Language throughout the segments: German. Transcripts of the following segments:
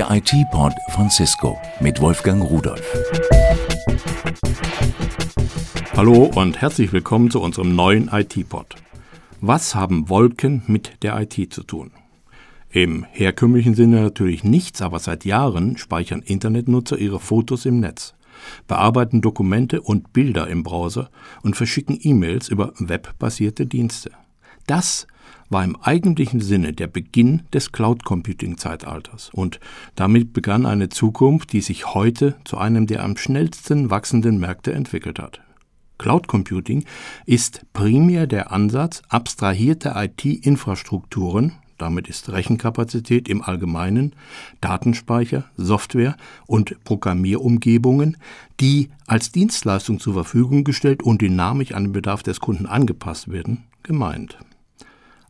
Der IT-Pod von Cisco mit Wolfgang Rudolf. Hallo und herzlich willkommen zu unserem neuen IT-Pod. Was haben Wolken mit der IT zu tun? Im herkömmlichen Sinne natürlich nichts, aber seit Jahren speichern Internetnutzer ihre Fotos im Netz, bearbeiten Dokumente und Bilder im Browser und verschicken E-Mails über webbasierte Dienste. Das war im eigentlichen Sinne der Beginn des Cloud Computing Zeitalters und damit begann eine Zukunft, die sich heute zu einem der am schnellsten wachsenden Märkte entwickelt hat. Cloud Computing ist primär der Ansatz, abstrahierte IT-Infrastrukturen, damit ist Rechenkapazität im Allgemeinen, Datenspeicher, Software und Programmierumgebungen, die als Dienstleistung zur Verfügung gestellt und dynamisch an den Bedarf des Kunden angepasst werden, gemeint.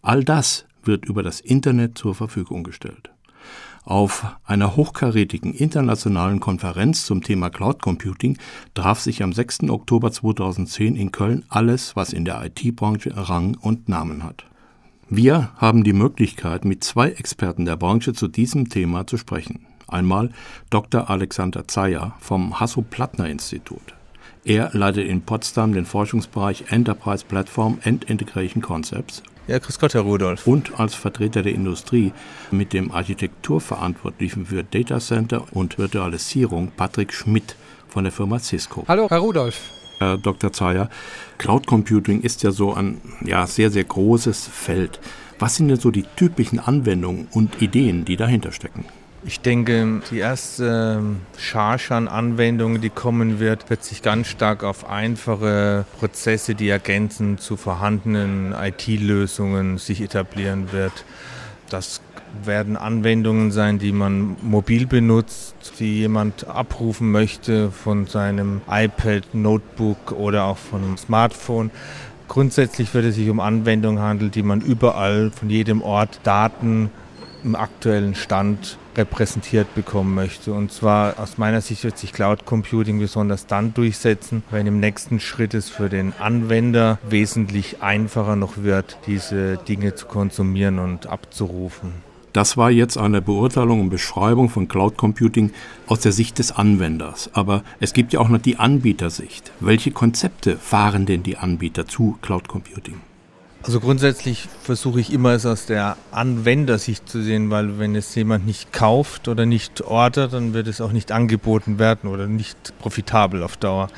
All das wird über das Internet zur Verfügung gestellt. Auf einer hochkarätigen internationalen Konferenz zum Thema Cloud Computing traf sich am 6. Oktober 2010 in Köln alles, was in der IT-Branche Rang und Namen hat. Wir haben die Möglichkeit, mit zwei Experten der Branche zu diesem Thema zu sprechen. Einmal Dr. Alexander Zeyer vom Hasso-Plattner-Institut. Er leitet in Potsdam den Forschungsbereich Enterprise Platform and Integration Concepts ja, grüß Gott, Herr Rudolf. Und als Vertreter der Industrie mit dem Architekturverantwortlichen für Data Center und Virtualisierung Patrick Schmidt von der Firma Cisco. Hallo, Herr Rudolf. Herr Dr. Zeyer, Cloud Computing ist ja so ein ja, sehr, sehr großes Feld. Was sind denn so die typischen Anwendungen und Ideen, die dahinter stecken? Ich denke, die erste ähm, Charge an Anwendungen, die kommen wird, wird sich ganz stark auf einfache Prozesse, die ergänzen zu vorhandenen IT-Lösungen sich etablieren wird. Das werden Anwendungen sein, die man mobil benutzt, die jemand abrufen möchte von seinem iPad, Notebook oder auch von einem Smartphone. Grundsätzlich wird es sich um Anwendungen handeln, die man überall von jedem Ort Daten im aktuellen Stand repräsentiert bekommen möchte. Und zwar aus meiner Sicht wird sich Cloud Computing besonders dann durchsetzen, wenn im nächsten Schritt es für den Anwender wesentlich einfacher noch wird, diese Dinge zu konsumieren und abzurufen. Das war jetzt eine Beurteilung und Beschreibung von Cloud Computing aus der Sicht des Anwenders. Aber es gibt ja auch noch die Anbietersicht. Welche Konzepte fahren denn die Anbieter zu Cloud Computing? Also grundsätzlich versuche ich immer es aus der Anwendersicht zu sehen, weil wenn es jemand nicht kauft oder nicht ordert, dann wird es auch nicht angeboten werden oder nicht profitabel auf Dauer.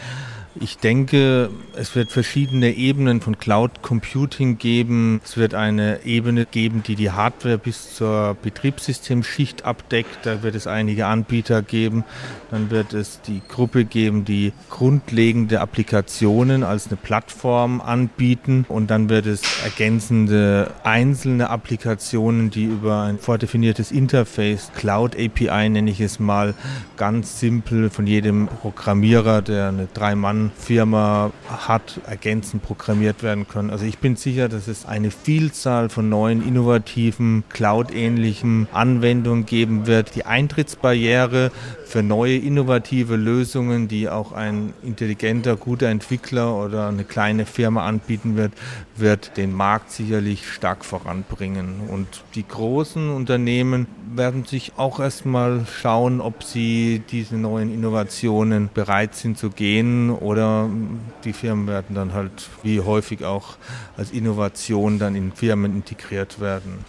Ich denke, es wird verschiedene Ebenen von Cloud Computing geben. Es wird eine Ebene geben, die die Hardware bis zur Betriebssystemschicht abdeckt. Da wird es einige Anbieter geben. Dann wird es die Gruppe geben, die grundlegende Applikationen als eine Plattform anbieten. Und dann wird es ergänzende einzelne Applikationen, die über ein vordefiniertes Interface, Cloud API nenne ich es mal, ganz simpel von jedem Programmierer, der eine Drei-Mann Firma hat ergänzend programmiert werden können. Also ich bin sicher, dass es eine Vielzahl von neuen, innovativen, cloud-ähnlichen Anwendungen geben wird. Die Eintrittsbarriere für neue, innovative Lösungen, die auch ein intelligenter, guter Entwickler oder eine kleine Firma anbieten wird, wird den Markt sicherlich stark voranbringen. Und die großen Unternehmen werden sich auch erstmal schauen, ob sie diese neuen Innovationen bereit sind zu gehen oder die Firmen werden dann halt wie häufig auch als Innovation dann in Firmen integriert werden.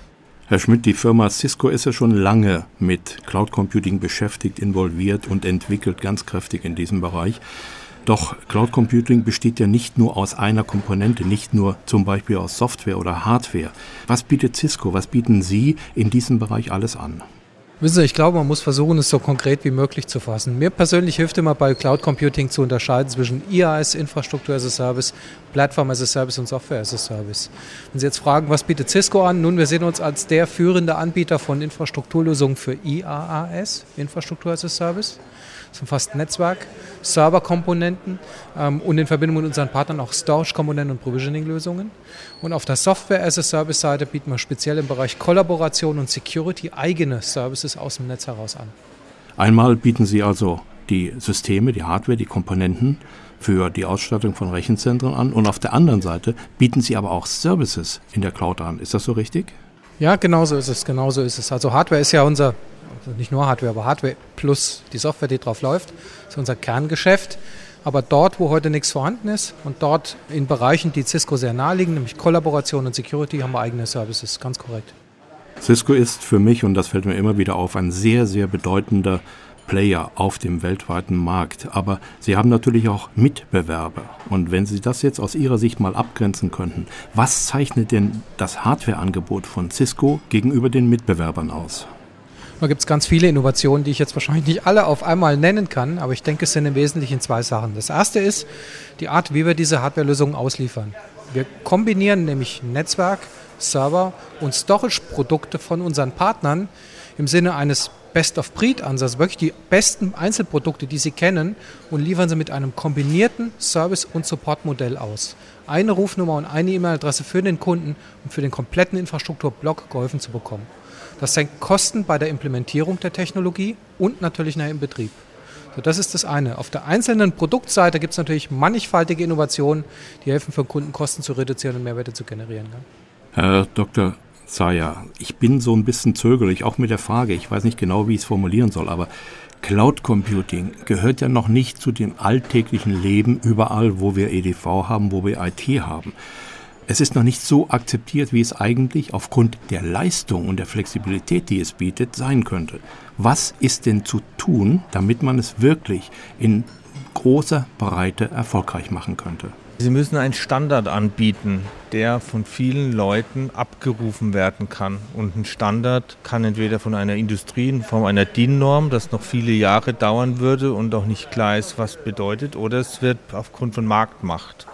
Herr Schmidt, die Firma Cisco ist ja schon lange mit Cloud Computing beschäftigt, involviert und entwickelt ganz kräftig in diesem Bereich. Doch Cloud Computing besteht ja nicht nur aus einer Komponente, nicht nur zum Beispiel aus Software oder Hardware. Was bietet Cisco, was bieten Sie in diesem Bereich alles an? Wissen Sie, ich glaube, man muss versuchen, es so konkret wie möglich zu fassen. Mir persönlich hilft immer bei Cloud Computing zu unterscheiden zwischen IaaS, Infrastruktur as a Service, Plattform as a Service und Software as a Service. Wenn Sie jetzt fragen, was bietet Cisco an? Nun, wir sehen uns als der führende Anbieter von Infrastrukturlösungen für IaaS, Infrastruktur as a Service. Das umfasst Netzwerk, Serverkomponenten ähm, und in Verbindung mit unseren Partnern auch Storage-Komponenten und Provisioning-Lösungen. Und auf der Software-as-a-Service-Seite bieten wir speziell im Bereich Kollaboration und Security eigene Services aus dem Netz heraus an. Einmal bieten Sie also die Systeme, die Hardware, die Komponenten für die Ausstattung von Rechenzentren an und auf der anderen Seite bieten Sie aber auch Services in der Cloud an. Ist das so richtig? Ja, genau so ist es, genau so ist es. Also Hardware ist ja unser, also nicht nur Hardware, aber Hardware plus die Software, die drauf läuft, ist unser Kerngeschäft. Aber dort, wo heute nichts vorhanden ist und dort in Bereichen, die Cisco sehr nahe liegen, nämlich Kollaboration und Security, haben wir eigene Services, ganz korrekt. Cisco ist für mich, und das fällt mir immer wieder auf, ein sehr, sehr bedeutender Player auf dem weltweiten Markt. Aber Sie haben natürlich auch Mitbewerber. Und wenn Sie das jetzt aus Ihrer Sicht mal abgrenzen könnten, was zeichnet denn das Hardwareangebot von Cisco gegenüber den Mitbewerbern aus? Da gibt es ganz viele Innovationen, die ich jetzt wahrscheinlich nicht alle auf einmal nennen kann, aber ich denke, es sind im Wesentlichen zwei Sachen. Das erste ist die Art, wie wir diese Hardwarelösungen ausliefern. Wir kombinieren nämlich Netzwerk, Server und Storage-Produkte von unseren Partnern im Sinne eines Best-of-Breed-Ansatz, wirklich die besten Einzelprodukte, die Sie kennen, und liefern sie mit einem kombinierten Service- und Supportmodell aus. Eine Rufnummer und eine E-Mail-Adresse für den Kunden, um für den kompletten Infrastrukturblock geholfen zu bekommen. Das senkt Kosten bei der Implementierung der Technologie und natürlich nachher im Betrieb. So, das ist das eine. Auf der einzelnen Produktseite gibt es natürlich mannigfaltige Innovationen, die helfen für Kunden Kosten zu reduzieren und Mehrwerte zu generieren. Herr Dr. Zaya, ich bin so ein bisschen zögerlich, auch mit der Frage, ich weiß nicht genau, wie ich es formulieren soll, aber Cloud Computing gehört ja noch nicht zu dem alltäglichen Leben überall, wo wir EDV haben, wo wir IT haben. Es ist noch nicht so akzeptiert, wie es eigentlich aufgrund der Leistung und der Flexibilität, die es bietet, sein könnte. Was ist denn zu tun, damit man es wirklich in großer Breite erfolgreich machen könnte? Sie müssen einen Standard anbieten, der von vielen Leuten abgerufen werden kann. Und ein Standard kann entweder von einer Industrie in Form einer DIN-Norm, das noch viele Jahre dauern würde und auch nicht klar ist, was bedeutet, oder es wird aufgrund von Marktmacht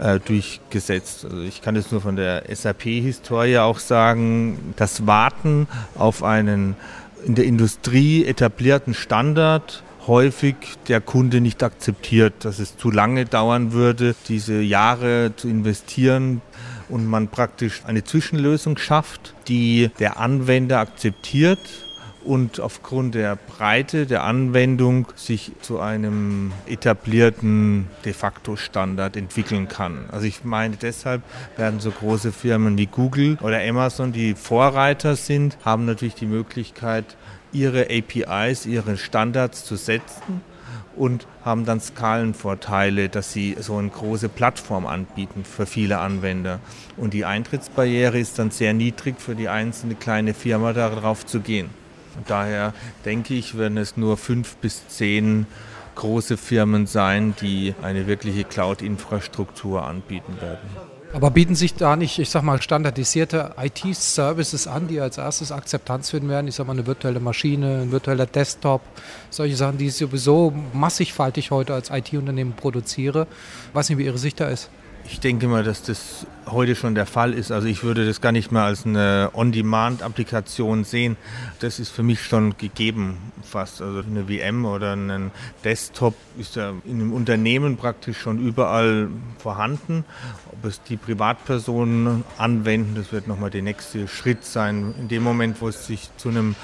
äh, durchgesetzt. Also ich kann es nur von der SAP-Historie auch sagen, das Warten auf einen in der Industrie etablierten Standard häufig der Kunde nicht akzeptiert, dass es zu lange dauern würde, diese Jahre zu investieren und man praktisch eine Zwischenlösung schafft, die der Anwender akzeptiert und aufgrund der Breite der Anwendung sich zu einem etablierten de facto Standard entwickeln kann. Also ich meine, deshalb werden so große Firmen wie Google oder Amazon, die Vorreiter sind, haben natürlich die Möglichkeit, ihre APIs, ihre Standards zu setzen und haben dann Skalenvorteile, dass sie so eine große Plattform anbieten für viele Anwender. Und die Eintrittsbarriere ist dann sehr niedrig für die einzelne kleine Firma darauf zu gehen. Daher denke ich, werden es nur fünf bis zehn große Firmen sein, die eine wirkliche Cloud-Infrastruktur anbieten werden. Aber bieten sich da nicht, ich sag mal, standardisierte IT-Services an, die als erstes Akzeptanz finden werden? Ich sag mal, eine virtuelle Maschine, ein virtueller Desktop, solche Sachen, die ich sowieso massigfaltig heute als IT-Unternehmen produziere. Ich weiß nicht, wie Ihre Sicht da ist. Ich denke mal, dass das heute schon der Fall ist. Also ich würde das gar nicht mehr als eine On-Demand-Applikation sehen. Das ist für mich schon gegeben fast. Also eine VM oder ein Desktop ist ja in einem Unternehmen praktisch schon überall vorhanden. Ob es die Privatpersonen anwenden, das wird nochmal der nächste Schritt sein. In dem Moment, wo es sich zu einem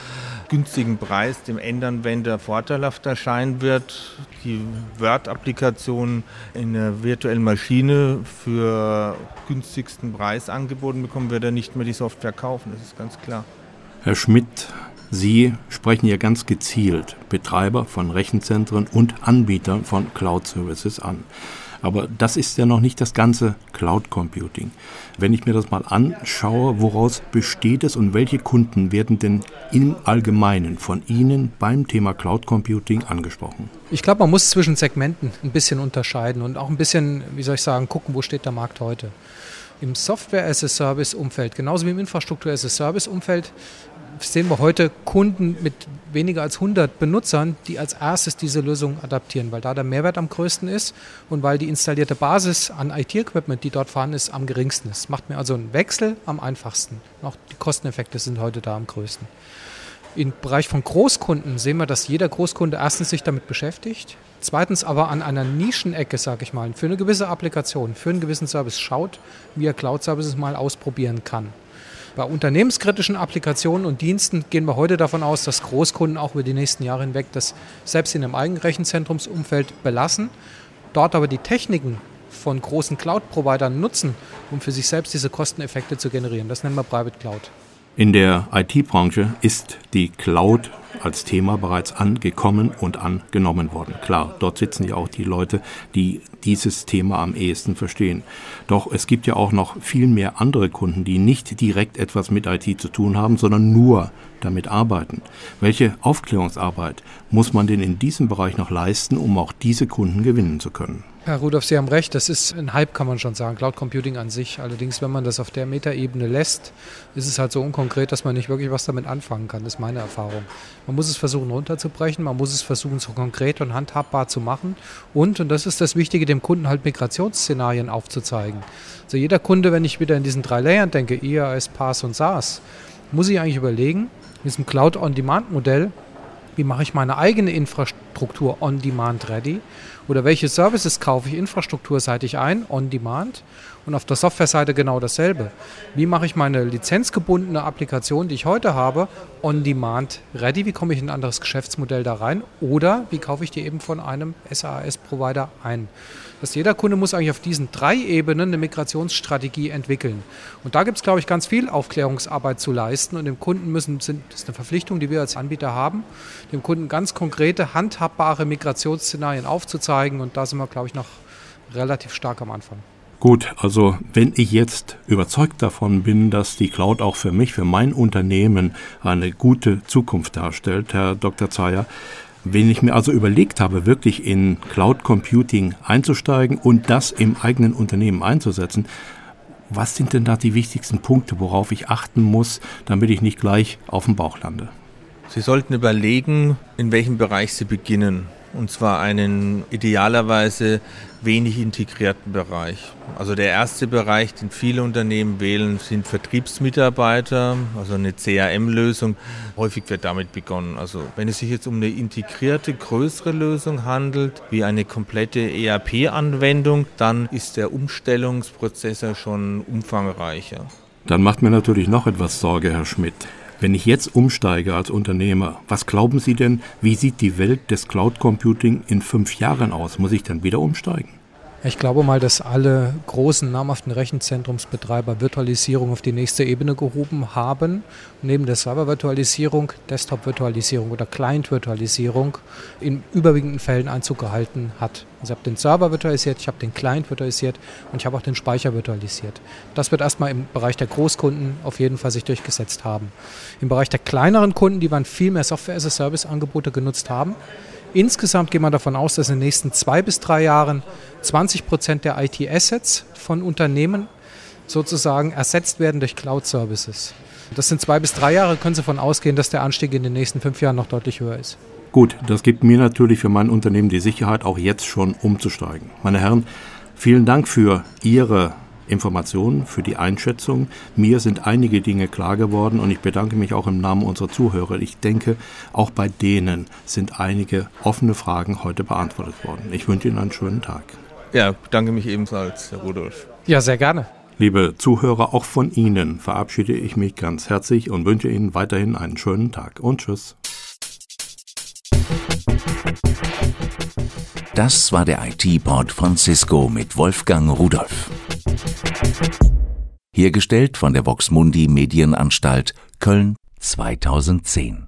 günstigen Preis dem Endanwender vorteilhaft erscheinen wird, die Word-Applikation in einer virtuellen Maschine für günstigsten Preis angeboten bekommen, wird er nicht mehr die Software kaufen, das ist ganz klar. Herr Schmidt, Sie sprechen ja ganz gezielt Betreiber von Rechenzentren und Anbieter von Cloud Services an. Aber das ist ja noch nicht das ganze Cloud Computing. Wenn ich mir das mal anschaue, woraus besteht es und welche Kunden werden denn im Allgemeinen von Ihnen beim Thema Cloud Computing angesprochen? Ich glaube, man muss zwischen Segmenten ein bisschen unterscheiden und auch ein bisschen, wie soll ich sagen, gucken, wo steht der Markt heute. Im Software-as-a-Service-Umfeld, genauso wie im Infrastruktur-as-a-Service-Umfeld, sehen wir heute Kunden mit weniger als 100 Benutzern, die als erstes diese Lösung adaptieren, weil da der Mehrwert am größten ist und weil die installierte Basis an IT-Equipment, die dort vorhanden ist, am geringsten ist. Macht mir also einen Wechsel am einfachsten. Auch die Kosteneffekte sind heute da am größten. Im Bereich von Großkunden sehen wir, dass jeder Großkunde erstens sich damit beschäftigt, zweitens aber an einer Nischenecke, sage ich mal, für eine gewisse Applikation, für einen gewissen Service schaut, wie er Cloud-Services mal ausprobieren kann. Bei unternehmenskritischen Applikationen und Diensten gehen wir heute davon aus, dass Großkunden auch über die nächsten Jahre hinweg das selbst in einem Eigenrechenzentrumsumfeld belassen, dort aber die Techniken von großen Cloud-Providern nutzen, um für sich selbst diese Kosteneffekte zu generieren. Das nennen wir Private Cloud. In der IT-Branche ist die Cloud als Thema bereits angekommen und angenommen worden. Klar, dort sitzen ja auch die Leute, die dieses Thema am ehesten verstehen. Doch es gibt ja auch noch viel mehr andere Kunden, die nicht direkt etwas mit IT zu tun haben, sondern nur damit arbeiten. Welche Aufklärungsarbeit muss man denn in diesem Bereich noch leisten, um auch diese Kunden gewinnen zu können? Herr Rudolf, Sie haben recht, das ist ein Hype, kann man schon sagen, Cloud Computing an sich. Allerdings, wenn man das auf der Metaebene lässt, ist es halt so unkonkret, dass man nicht wirklich was damit anfangen kann. Das ist meine Erfahrung. Man muss es versuchen runterzubrechen, man muss es versuchen, so konkret und handhabbar zu machen und, und das ist das Wichtige, dem Kunden halt Migrationsszenarien aufzuzeigen. Also jeder Kunde, wenn ich wieder in diesen drei Layern denke, IaaS, PaaS und SaaS, muss ich eigentlich überlegen, in diesem Cloud-on-Demand-Modell, wie mache ich meine eigene Infrastruktur on-demand ready oder welche Services kaufe ich infrastrukturseitig ein, on demand und auf der Softwareseite genau dasselbe. Wie mache ich meine lizenzgebundene Applikation, die ich heute habe, on demand ready? Wie komme ich in ein anderes Geschäftsmodell da rein? Oder wie kaufe ich die eben von einem SaaS-Provider ein? dass jeder Kunde muss eigentlich auf diesen drei Ebenen eine Migrationsstrategie entwickeln. Und da gibt es, glaube ich, ganz viel Aufklärungsarbeit zu leisten. Und dem Kunden müssen, sind, das ist eine Verpflichtung, die wir als Anbieter haben, dem Kunden ganz konkrete, handhabbare Migrationsszenarien aufzuzeigen. Und da sind wir, glaube ich, noch relativ stark am Anfang. Gut, also wenn ich jetzt überzeugt davon bin, dass die Cloud auch für mich, für mein Unternehmen eine gute Zukunft darstellt, Herr Dr. Zeyer, wenn ich mir also überlegt habe, wirklich in Cloud Computing einzusteigen und das im eigenen Unternehmen einzusetzen, was sind denn da die wichtigsten Punkte, worauf ich achten muss, damit ich nicht gleich auf dem Bauch lande? Sie sollten überlegen, in welchem Bereich Sie beginnen und zwar einen idealerweise wenig integrierten Bereich. Also der erste Bereich, den viele Unternehmen wählen, sind Vertriebsmitarbeiter, also eine CRM-Lösung. Häufig wird damit begonnen. Also wenn es sich jetzt um eine integrierte, größere Lösung handelt, wie eine komplette ERP-Anwendung, dann ist der Umstellungsprozess ja schon umfangreicher. Dann macht mir natürlich noch etwas Sorge, Herr Schmidt. Wenn ich jetzt umsteige als Unternehmer, was glauben Sie denn, wie sieht die Welt des Cloud Computing in fünf Jahren aus? Muss ich dann wieder umsteigen? Ich glaube mal, dass alle großen namhaften Rechenzentrumsbetreiber Virtualisierung auf die nächste Ebene gehoben haben. Neben der Server-Virtualisierung, Desktop-Virtualisierung oder Client-Virtualisierung in überwiegenden Fällen Einzug gehalten hat. Also ich habe den Server virtualisiert, ich habe den Client virtualisiert und ich habe auch den Speicher virtualisiert. Das wird erstmal im Bereich der Großkunden auf jeden Fall sich durchgesetzt haben. Im Bereich der kleineren Kunden, die man viel mehr Software-as-a-Service-Angebote genutzt haben, Insgesamt geht man davon aus, dass in den nächsten zwei bis drei Jahren 20 Prozent der IT-Assets von Unternehmen sozusagen ersetzt werden durch Cloud-Services. Das sind zwei bis drei Jahre, können Sie davon ausgehen, dass der Anstieg in den nächsten fünf Jahren noch deutlich höher ist. Gut, das gibt mir natürlich für mein Unternehmen die Sicherheit, auch jetzt schon umzusteigen. Meine Herren, vielen Dank für Ihre Informationen, für die Einschätzung. Mir sind einige Dinge klar geworden und ich bedanke mich auch im Namen unserer Zuhörer. Ich denke, auch bei denen sind einige offene Fragen heute beantwortet worden. Ich wünsche Ihnen einen schönen Tag. Ja, bedanke mich ebenfalls, Herr Rudolf. Ja, sehr gerne. Liebe Zuhörer, auch von Ihnen verabschiede ich mich ganz herzlich und wünsche Ihnen weiterhin einen schönen Tag und tschüss. Das war der IT-Pod von Cisco mit Wolfgang Rudolf. Hergestellt von der Voxmundi Medienanstalt Köln 2010.